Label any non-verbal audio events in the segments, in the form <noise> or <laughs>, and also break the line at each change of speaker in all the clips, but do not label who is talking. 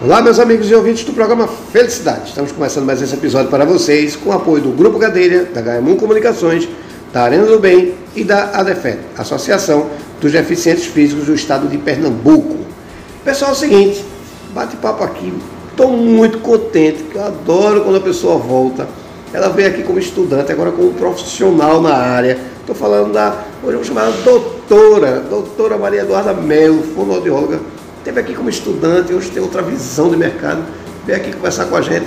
Olá, meus amigos e ouvintes do programa Felicidade. Estamos começando mais esse episódio para vocês com o apoio do Grupo Cadeira, da HM1 Comunicações, da Arena do Bem e da ADEFED, Associação dos Deficientes Físicos do Estado de Pernambuco. Pessoal, é o seguinte, bate-papo aqui, estou muito contente, eu adoro quando a pessoa volta. Ela veio aqui como estudante, agora como profissional na área. Estou falando da, hoje eu vou chamar doutora, doutora Maria Eduarda Melo, fonoaudióloga Esteve aqui como estudante, hoje tem outra visão de mercado. Veio aqui conversar com a gente.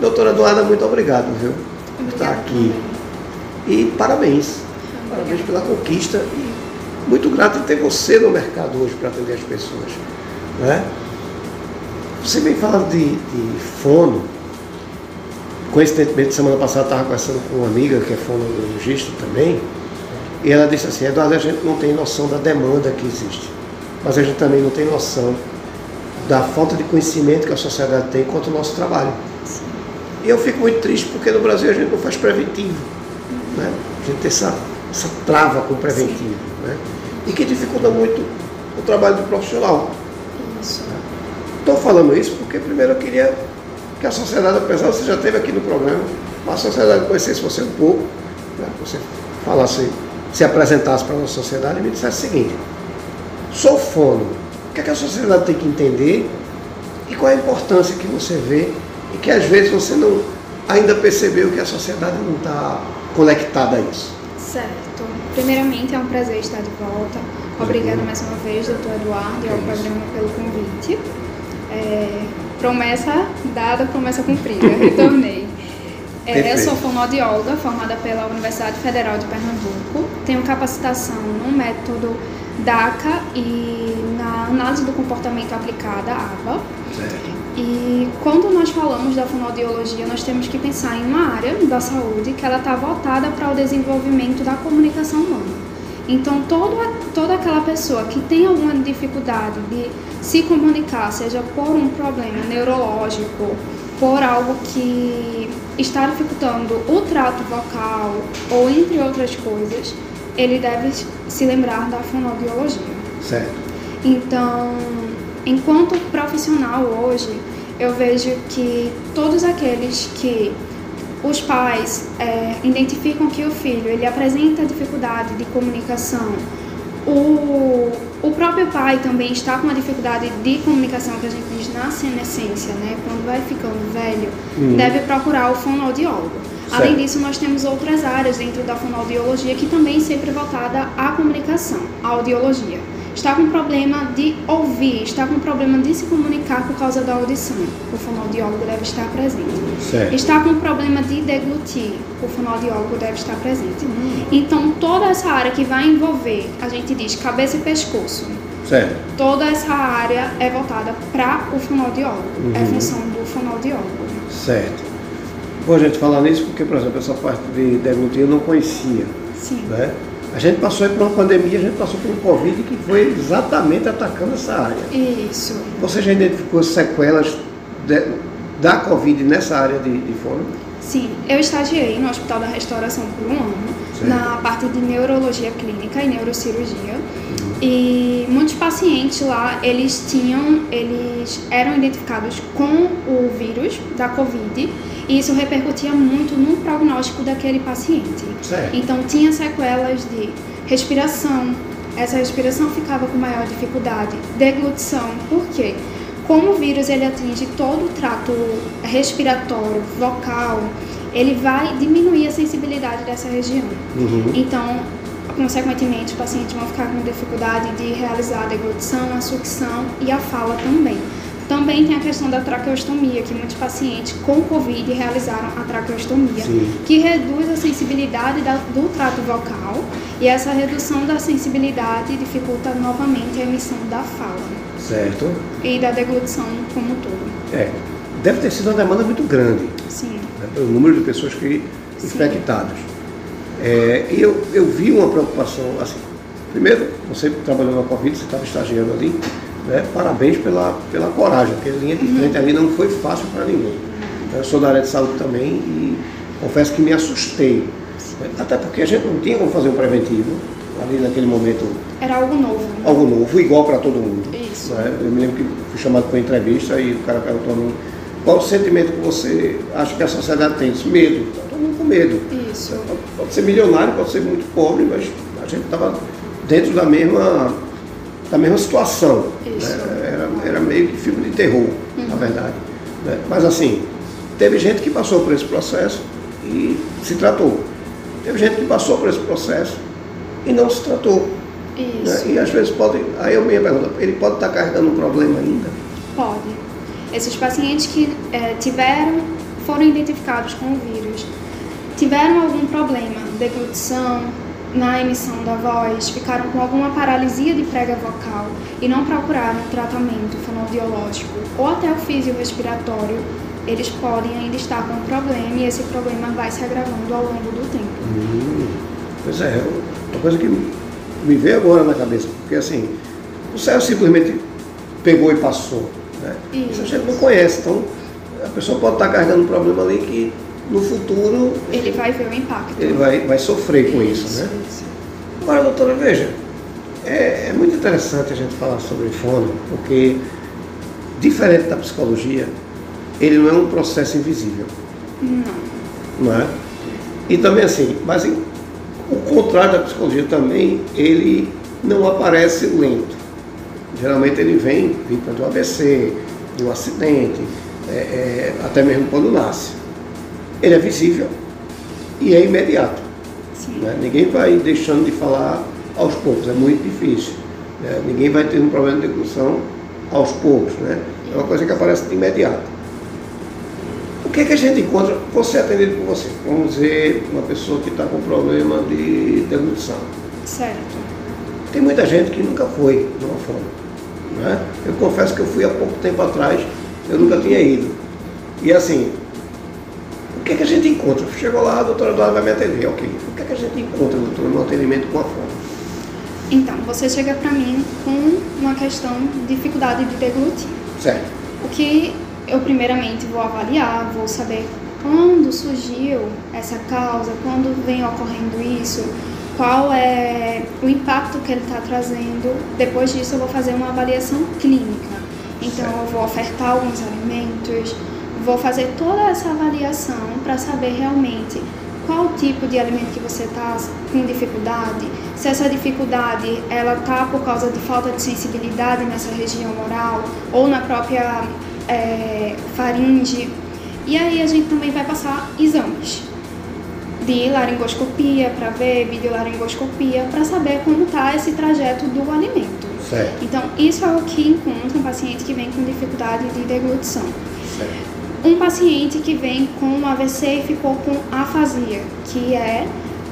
Doutora Eduarda, muito obrigado, viu? Por estar aqui. E parabéns. Parabéns pela conquista. E muito grato em ter você no mercado hoje para atender as pessoas. Né? Você vem falando de, de fono. Coincidentemente, semana passada estava conversando com uma amiga que é fonologista também. E ela disse assim, Eduardo, a gente não tem noção da demanda que existe mas a gente também não tem noção da falta de conhecimento que a sociedade tem quanto ao nosso trabalho. E eu fico muito triste porque no Brasil a gente não faz preventivo. Né? A gente tem essa, essa trava com o preventivo. Né? E que dificulta muito o trabalho do profissional. Estou falando isso porque primeiro eu queria que a sociedade, apesar de você já esteve aqui no programa, a sociedade conhecesse você um pouco, né? você falasse, se apresentasse para a nossa sociedade e me dissesse o seguinte, Sou fono. O que, é que a sociedade tem que entender e qual é a importância que você vê e que às vezes você não ainda percebeu que a sociedade não está conectada a isso.
Certo. Primeiramente, é um prazer estar de volta. Obrigada mais uma vez, doutor Eduardo, e ao programa pelo convite. É, promessa dada, promessa cumprida. <laughs> Retornei. É, eu sou fonoaudióloga, formada pela Universidade Federal de Pernambuco. Tenho capacitação no método DACA e na análise do comportamento aplicada, ABA. Certo. E quando nós falamos da fonoaudiologia, nós temos que pensar em uma área da saúde que ela está voltada para o desenvolvimento da comunicação humana. Então, toda, toda aquela pessoa que tem alguma dificuldade de se comunicar, seja por um problema neurológico, por algo que está dificultando o trato vocal ou entre outras coisas, ele deve se lembrar da fonoaudiologia.
Certo.
Então, enquanto profissional hoje, eu vejo que todos aqueles que os pais é, identificam que o filho ele apresenta dificuldade de comunicação, o, o próprio pai também está com uma dificuldade de comunicação que a gente diz na senescência, né? Quando vai ficando velho, uhum. deve procurar o fonoaudiólogo. Certo. Além disso, nós temos outras áreas dentro da fonoaudiologia que também sempre voltada à comunicação, à audiologia. Está com problema de ouvir, está com problema de se comunicar por causa da audição, o fonoaudiólogo deve estar presente. Certo. Está com problema de deglutir, o fonoaudiólogo deve estar presente. Hum. Então, toda essa área que vai envolver, a gente diz cabeça e pescoço,
Certo.
Toda essa área é voltada para o fonoaudiólogo. Uhum. É função do fonoaudiólogo.
Certo. Bom, a gente falar nisso porque, por exemplo, essa parte de deglutir eu não conhecia.
Sim.
Né? A gente passou por uma pandemia, a gente passou por um Covid que foi exatamente atacando essa área.
Isso.
Você já identificou sequelas de, da Covid nessa área de, de fono?
Sim, eu estagiei no Hospital da Restauração por um ano, certo. na parte de neurologia clínica e neurocirurgia. E muitos pacientes lá, eles tinham, eles eram identificados com o vírus da Covid e isso repercutia muito no prognóstico daquele paciente.
Certo.
Então tinha sequelas de respiração, essa respiração ficava com maior dificuldade, deglutição, por quê? Como o vírus ele atinge todo o trato respiratório, vocal, ele vai diminuir a sensibilidade dessa região.
Uhum.
Então, consequentemente, os pacientes vão ficar com dificuldade de realizar a deglutição, a sucção e a fala também. Também tem a questão da traqueostomia, que muitos pacientes com Covid realizaram a traqueostomia,
Sim.
que reduz a sensibilidade da, do trato vocal e essa redução da sensibilidade dificulta novamente a emissão da fala.
Certo.
E da deglutição como um todo.
É, deve ter sido uma demanda muito grande.
Sim.
Né, pelo número de pessoas que infectadas. É, e eu, eu vi uma preocupação, assim, primeiro, você trabalhou na Covid, você estava estagiando ali, né? Parabéns pela, pela coragem, porque a linha de frente ali não foi fácil para ninguém. Eu sou da área de saúde também e confesso que me assustei. Até porque a gente não tinha como fazer um preventivo. ali naquele momento.
Era algo novo.
Algo novo, igual para todo mundo.
Isso.
Né? Eu me lembro que fui chamado para uma entrevista e o cara perguntou a mim qual o sentimento que você acha que a sociedade tem? Disse, medo. Todo mundo com medo.
Isso.
Pode ser milionário, pode ser muito pobre, mas a gente estava dentro da mesma, da mesma situação.
Isso.
Né? Era, era meio que filme de terror, uhum. na verdade. Né? Mas assim, teve gente que passou por esse processo e se tratou. Teve gente que passou por esse processo e não se tratou. Né? E às vezes pode. Aí eu me pergunto, ele pode estar carregando um problema ainda?
Pode. Esses pacientes que é, tiveram, foram identificados com o vírus, tiveram algum problema, deglutição, na emissão da voz, ficaram com alguma paralisia de prega vocal e não procuraram tratamento fonoaudiológico ou até o físio-respiratório, eles podem ainda estar com um problema e esse problema vai se agravando ao longo do tempo.
Hum, pois é, uma coisa que me veio agora na cabeça, porque assim, o céu simplesmente pegou e passou. Né? Isso. Isso a gente não conhece, então a pessoa pode estar carregando um problema ali que no futuro.
Ele vai ver o impacto.
Ele vai, vai sofrer com isso, isso né? Isso. Agora, doutora, veja, é, é, muito interessante a gente falar sobre fono, porque, diferente da psicologia, ele não é um processo invisível.
Não.
Não é? E também assim, mas em, o contrário da psicologia também, ele não aparece lento. Geralmente ele vem vítima de um AVC, de um acidente, é, é, até mesmo quando nasce ele é visível e é imediato. Né? Ninguém vai deixando de falar aos poucos, é muito difícil. Né? Ninguém vai ter um problema de discussão aos poucos. Né? É uma coisa que aparece de imediato. O que, é que a gente encontra? Você é atendido por você. Vamos dizer, uma pessoa que está com problema de deglutição.
Certo.
Tem muita gente que nunca foi numa fome. Né? Eu confesso que eu fui há pouco tempo atrás, eu nunca tinha ido. E assim, o que, é que a gente encontra? Chegou lá, a doutora Eduardo vai me atender, ok. O que, é que a gente encontra, doutora, no atendimento com a fome?
Então, você chega para mim com uma questão de dificuldade de deglutir.
Certo.
O que eu primeiramente vou avaliar, vou saber quando surgiu essa causa, quando vem ocorrendo isso, qual é o impacto que ele está trazendo. Depois disso, eu vou fazer uma avaliação clínica. Então, eu vou ofertar alguns alimentos, vou fazer toda essa avaliação para saber realmente qual tipo de alimento que você está com dificuldade, se essa dificuldade ela está por causa de falta de sensibilidade nessa região oral ou na própria é, faringe. E aí a gente também vai passar exames de laringoscopia para ver, videolaringoscopia, para saber como está esse trajeto do alimento.
Certo.
Então, isso é o que encontra um paciente que vem com dificuldade de deglutição.
Certo
um paciente que vem com AVC e ficou com afasia, que é,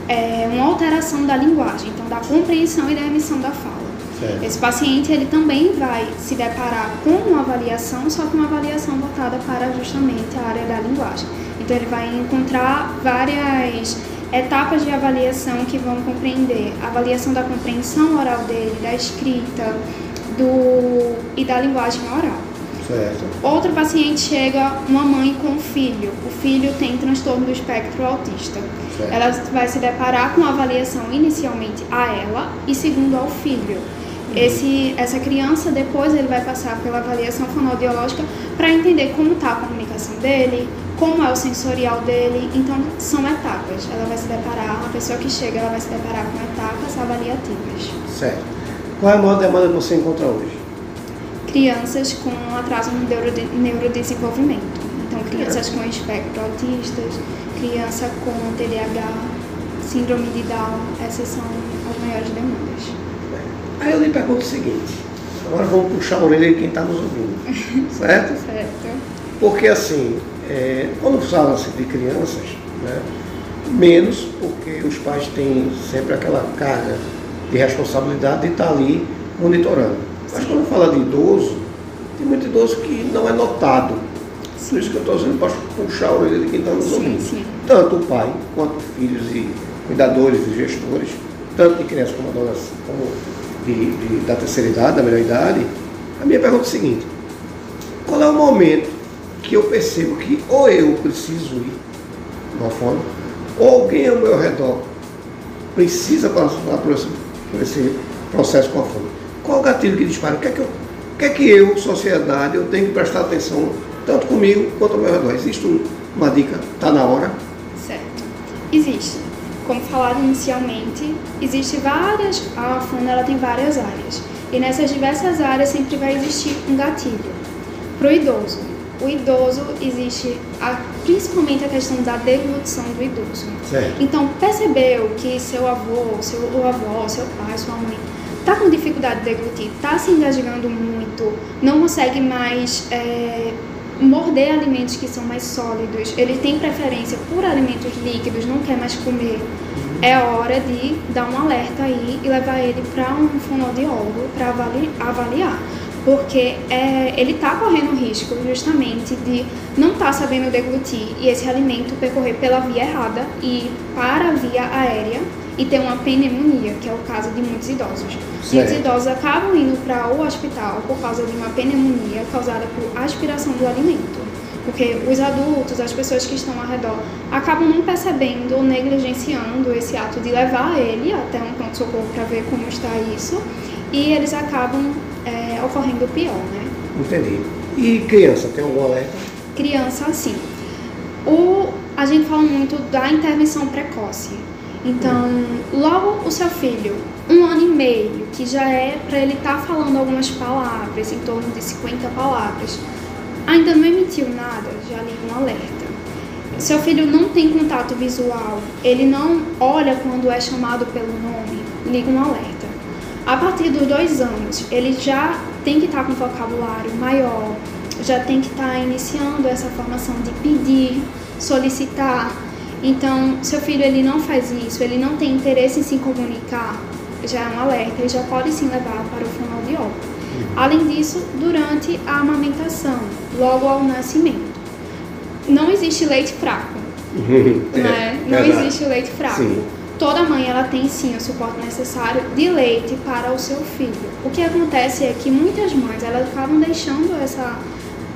é uma alteração da linguagem, então da compreensão e da emissão da fala.
Certo.
Esse paciente ele também vai se deparar com uma avaliação, só que uma avaliação voltada para justamente a área da linguagem. Então ele vai encontrar várias etapas de avaliação que vão compreender a avaliação da compreensão oral dele, da escrita do, e da linguagem oral.
Certo.
Outro paciente chega, uma mãe com um filho. O filho tem transtorno do espectro autista.
Certo.
Ela vai se deparar com a avaliação inicialmente a ela e segundo ao filho. Uhum. Esse, essa criança depois ele vai passar pela avaliação fonoaudiológica para entender como está a comunicação dele, como é o sensorial dele. Então são etapas. Ela vai se deparar, a pessoa que chega, ela vai se deparar com etapas avaliativas.
Certo. Qual é a maior demanda que você encontra hoje?
crianças com atraso no neurodesenvolvimento. Então, crianças com espectro autistas, criança com TDAH, síndrome de Down, essas são as maiores demandas.
Aí eu lhe pergunto o seguinte, agora vamos puxar a orelha de quem está nos ouvindo, <laughs> certo?
certo.
Porque assim, é, quando fala-se de crianças, né, menos porque os pais têm sempre aquela carga de responsabilidade de estar ali monitorando. Mas quando fala de idoso, tem muito idoso que não é notado. Por isso que eu estou dizendo para puxar a orelha de quem está nos ouvindo. Tanto o pai, quanto filhos e cuidadores e gestores, tanto de crianças como adolescentes, como de, de, da terceira idade, da melhor idade. A minha pergunta é a seguinte, qual é o momento que eu percebo que ou eu preciso ir numa forma, ou alguém ao meu redor precisa passar por esse por esse processo com a fome. Qual o gatilho que dispara? O que é que eu, o que é que eu sociedade, eu tenho que prestar atenção, tanto comigo quanto ao meu redor? Existe uma dica? Está na hora?
Certo. Existe. Como falado inicialmente, existe várias, a fome ela tem várias áreas. E nessas diversas áreas sempre vai existir um gatilho. Para o idoso, o idoso existe a, principalmente a questão da deglutição do idoso.
Certo.
Então, percebeu que seu avô, seu avó, seu pai, sua mãe está com dificuldade de deglutir, está se engasgando muito, não consegue mais é, morder alimentos que são mais sólidos, ele tem preferência por alimentos líquidos, não quer mais comer, é hora de dar um alerta aí e levar ele para um fonoaudiólogo para avaliar porque é, ele está correndo o risco justamente de não estar tá sabendo deglutir e esse alimento percorrer pela via errada e para a via aérea e ter uma pneumonia, que é o caso de muitos idosos. Certo. Muitos idosos acabam indo para o hospital por causa de uma pneumonia causada por aspiração do alimento. Porque os adultos, as pessoas que estão ao redor, acabam não percebendo ou negligenciando esse ato de levar ele até um pronto-socorro para ver como está isso e eles acabam é, ocorrendo pior, né?
Entendi. E criança, tem algum alerta?
Criança, sim. O, a gente fala muito da intervenção precoce. Então, hum. logo o seu filho, um ano e meio, que já é para ele estar tá falando algumas palavras, em torno de 50 palavras, ainda não emitiu nada, já liga um alerta. Seu filho não tem contato visual, ele não olha quando é chamado pelo nome, liga um alerta. A partir dos dois anos, ele já tem que estar com vocabulário maior, já tem que estar iniciando essa formação de pedir, solicitar. Então, seu filho ele não faz isso, ele não tem interesse em se comunicar, já é um alerta, ele já pode sim levar para o fonoaudiólogo. Além disso, durante a amamentação, logo ao nascimento. Não existe leite fraco. <laughs> né? Não existe leite fraco. Sim toda mãe ela tem sim o suporte necessário de leite para o seu filho. O que acontece é que muitas mães elas acabam deixando essa,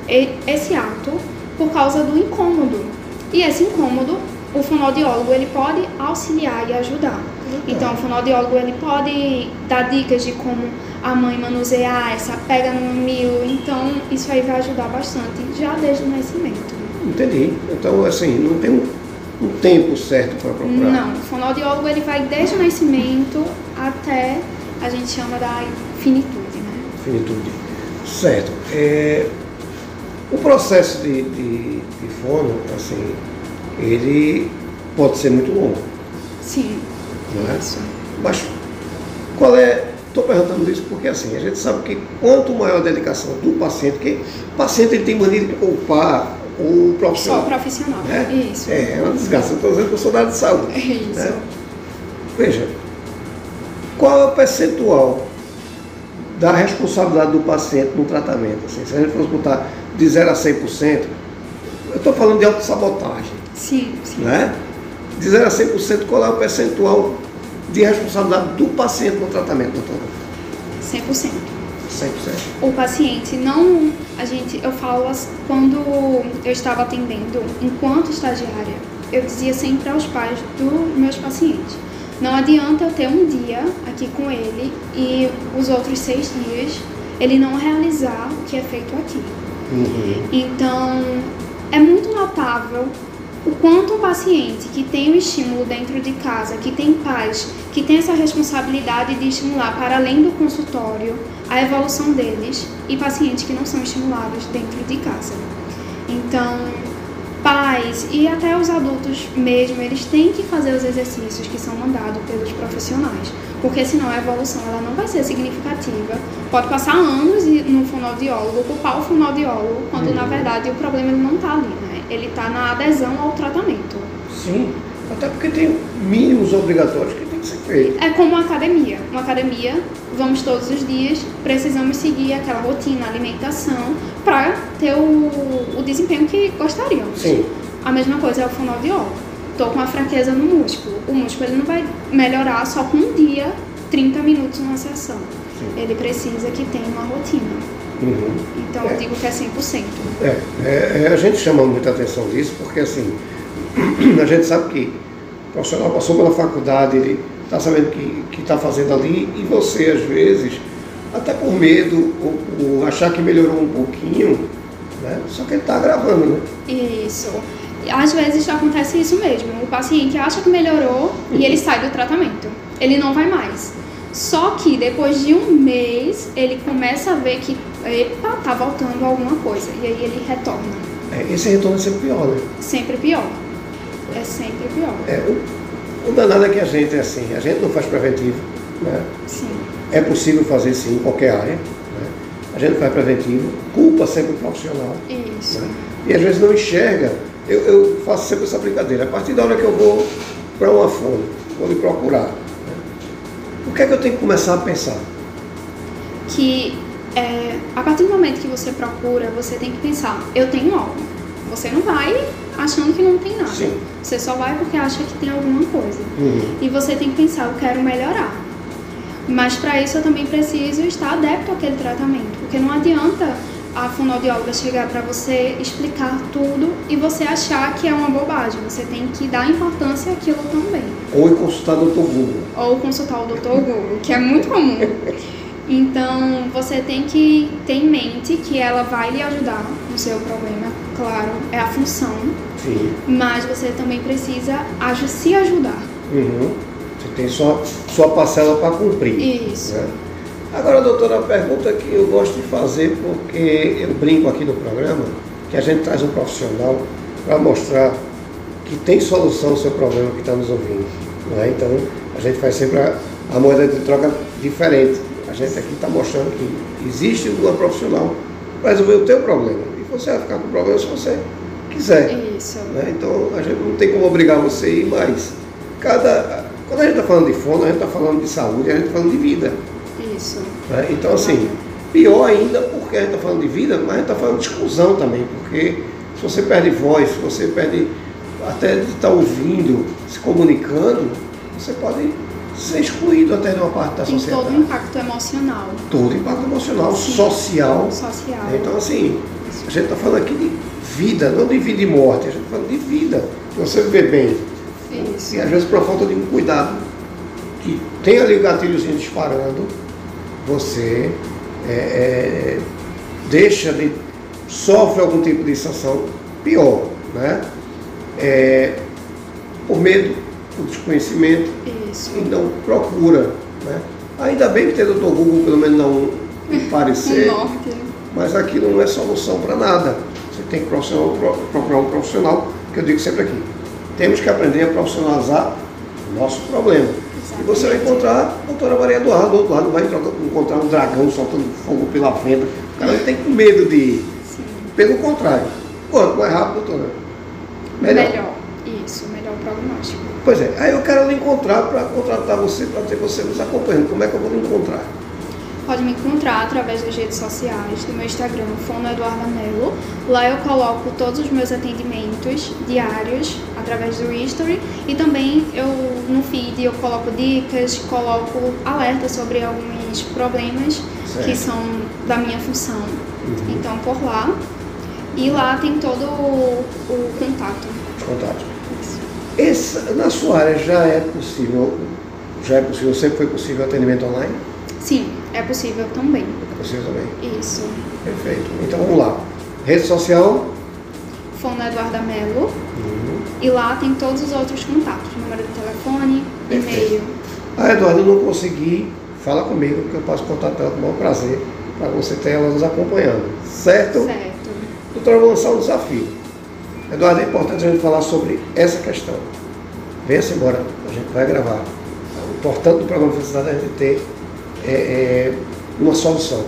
esse ato por causa do incômodo. E esse incômodo, o fonoaudiólogo ele pode auxiliar e ajudar. Então, o fonoaudiólogo ele pode dar dicas de como a mãe manusear essa pega no mil. Então, isso aí vai ajudar bastante já desde o nascimento.
Entendi. Então, assim, não tem um um tempo certo para procurar?
Não, o fonoaudiólogo ele vai desde o nascimento até a gente chama da finitude, né?
Finitude. Certo. É, o processo de, de, de fono, assim, ele pode ser muito longo.
Sim.
Não é? Isso. Mas qual é. Estou perguntando isso porque assim, a gente sabe que quanto maior a dedicação do paciente, que o paciente ele tem mania de culpar o profissional.
Só o profissional, né? isso.
É, é uma desgraça. Estou dizendo que eu sou da área de saúde.
É isso. Né?
Veja, qual é o percentual da responsabilidade do paciente no tratamento? Assim, se a gente fosse botar de 0 a 100%, eu estou falando de autossabotagem.
Sim, sim.
Né? De 0 a 100%, qual é o percentual de responsabilidade do paciente no tratamento, doutora?
100%.
100%.
O paciente não. A gente, eu falo quando eu estava atendendo, enquanto estagiária, eu dizia sempre aos pais dos meus pacientes: não adianta eu ter um dia aqui com ele e os outros seis dias ele não realizar o que é feito aqui. Uhum. Então, é muito notável o quanto um paciente que tem o estímulo dentro de casa, que tem pais, que tem essa responsabilidade de estimular para além do consultório a evolução deles e pacientes que não são estimulados dentro de casa. Então, pais e até os adultos mesmo, eles têm que fazer os exercícios que são mandados pelos profissionais, porque senão a evolução ela não vai ser significativa. Pode passar anos no fonoaudiólogo, culpar o fonoaudiólogo, quando uhum. na verdade o problema não está ali, né? Ele está na adesão ao tratamento.
Sim, até porque tem mínimos obrigatórios
É como uma academia. Uma academia, vamos todos os dias, precisamos seguir aquela rotina, alimentação, para ter o, o desempenho que gostaríamos.
Sim.
A mesma coisa é o fonoaudiólogo. Estou com a fraqueza no músculo. O músculo ele não vai melhorar só com um dia, 30 minutos numa sessão. Sim. Ele precisa que tenha uma rotina. Uhum. Então é. eu digo que é 100%.
É, é, é, a gente chama muita atenção disso porque assim, <clears throat> a gente sabe que profissional passou pela faculdade, ele está sabendo que está fazendo ali, e você, às vezes, até por medo, ou por achar que melhorou um pouquinho, né? só que ele está agravando, né?
Isso. Às vezes acontece isso mesmo. O paciente acha que melhorou e ele sai do tratamento. Ele não vai mais. Só que depois de um mês ele começa a ver que, epa, tá voltando alguma coisa. E aí ele retorna.
É, esse retorno é sempre pior, né?
Sempre pior. É sempre pior.
É, o, o danado é que a gente é assim, a gente não faz preventivo, né?
Sim.
É possível fazer sim em qualquer área. Né? A gente faz preventivo, culpa sempre o profissional.
Isso.
Né? E às vezes não enxerga. Eu, eu, faço sempre essa brincadeira. A partir da hora que eu vou para uma fome, vou me procurar, né? o que é que eu tenho que começar a pensar?
Que é, a partir do momento que você procura, você tem que pensar, eu tenho algo. Você não vai achando que não tem nada.
Sim.
Você só vai porque acha que tem alguma coisa.
Uhum.
E você tem que pensar, eu quero melhorar. Mas para isso eu também preciso estar adepto àquele tratamento, porque não adianta a fonoaudióloga chegar para você explicar tudo e você achar que é uma bobagem. Você tem que dar importância àquilo também.
Ou consultar o Dr. Google.
Ou consultar o Dr. Google, que é muito comum. <laughs> Então você tem que ter em mente que ela vai lhe ajudar no seu problema, claro, é a função.
Sim.
Mas você também precisa se ajudar.
Uhum. Você tem só sua parcela para cumprir.
Isso.
Né? Agora, doutora, a pergunta que eu gosto de fazer, porque eu brinco aqui no programa, que a gente traz um profissional para mostrar que tem solução ao seu problema que está nos ouvindo. Né? Então, a gente faz sempre a, a moeda de troca diferente. A gente aqui está mostrando que existe uma profissional para resolver o teu problema. Você vai ficar com o problema se você quiser.
Isso.
Né? Então, a gente não tem como obrigar você a ir, mas cada, quando a gente está falando de fono, a gente está falando de saúde, a gente está falando de vida.
Isso.
Né? Então, assim, pior ainda porque a gente está falando de vida, mas a gente está falando de exclusão também, porque se você perde voz, se você perde até de estar tá ouvindo, se comunicando, você pode ser excluído até de uma parte da
Tem
sociedade.
todo impacto emocional.
Todo impacto emocional,
Sim.
social.
Social.
Então, assim, a gente está falando aqui de vida, não de vida e morte, a gente está falando de vida. Você viver bem.
Isso.
E às vezes por falta de um cuidado, que tem ali o gatilhozinho disparando, você é, é, deixa de. sofre algum tipo de sensação pior, né? É, por medo, por desconhecimento,
Isso.
e não procura. Né? Ainda bem que tem o Dr. Google pelo menos não <laughs> um
Um
parecer,
norte.
Mas aquilo não é solução para nada. Você tem que procurar um profissional, que eu digo sempre aqui. Temos que aprender a profissionalizar o nosso problema. E você vai encontrar a doutora Maria Eduardo, do outro lado vai encontrar- um dragão soltando fogo pela venda. O cara não tem medo de ir.
Sim.
Pelo contrário. Quanto mais rápido, doutora?
Melhor. Isso, melhor prognóstico.
Pois é, aí eu quero lhe encontrar para contratar você, para ter você nos acompanhando. Como é que eu vou lhe encontrar?
Pode me encontrar através das redes sociais, do meu Instagram, Fono Eduarda Melo. Lá eu coloco todos os meus atendimentos diários através do History e também eu no feed eu coloco dicas, coloco alertas sobre alguns problemas
Certo.
que são da minha função.
Uhum.
Então por lá. E lá tem todo o, o contato. Isso.
Esse, na sua área já é possível, já é possível, sempre foi possível atendimento online?
Sim, é possível também.
É possível também.
Isso.
Perfeito. Então vamos lá. Rede social.
Fono Eduarda Melo.
Uhum.
E lá tem todos os outros contatos, número de telefone, e-mail.
Ah, Eduardo, eu não consegui. Fala comigo que eu passo contato dela com o maior prazer para você ter ela nos acompanhando. Certo?
Certo.
Doutora, eu vou lançar um desafio. Eduardo, é importante a gente falar sobre essa questão. Venha-se embora, a gente vai gravar. O importante do programa de Felicidade é a gente ter é, é, uma solução.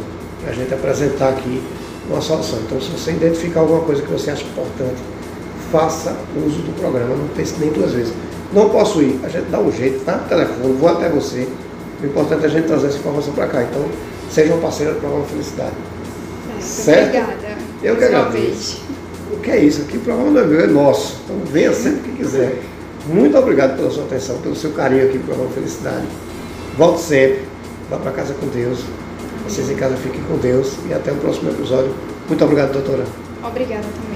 A gente apresentar aqui uma solução. Então, se você identificar alguma coisa que você acha importante, faça uso do programa, não pense nem duas vezes. Não posso ir, a gente dá um jeito, tá? Telefone, vou até você. O importante é a gente trazer essa informação para cá. Então, seja um parceiro do programa Felicidade. Certo.
Obrigada.
Eu que agradeço. O que é isso? Aqui o programa não é meu, é nosso. Então venha sempre que quiser. Muito obrigado pela sua atenção, pelo seu carinho aqui no programa Felicidade. Volte sempre. Vá para casa com Deus. Vocês em casa fiquem com Deus. E até o próximo episódio. Muito obrigado, doutora.
Obrigada também.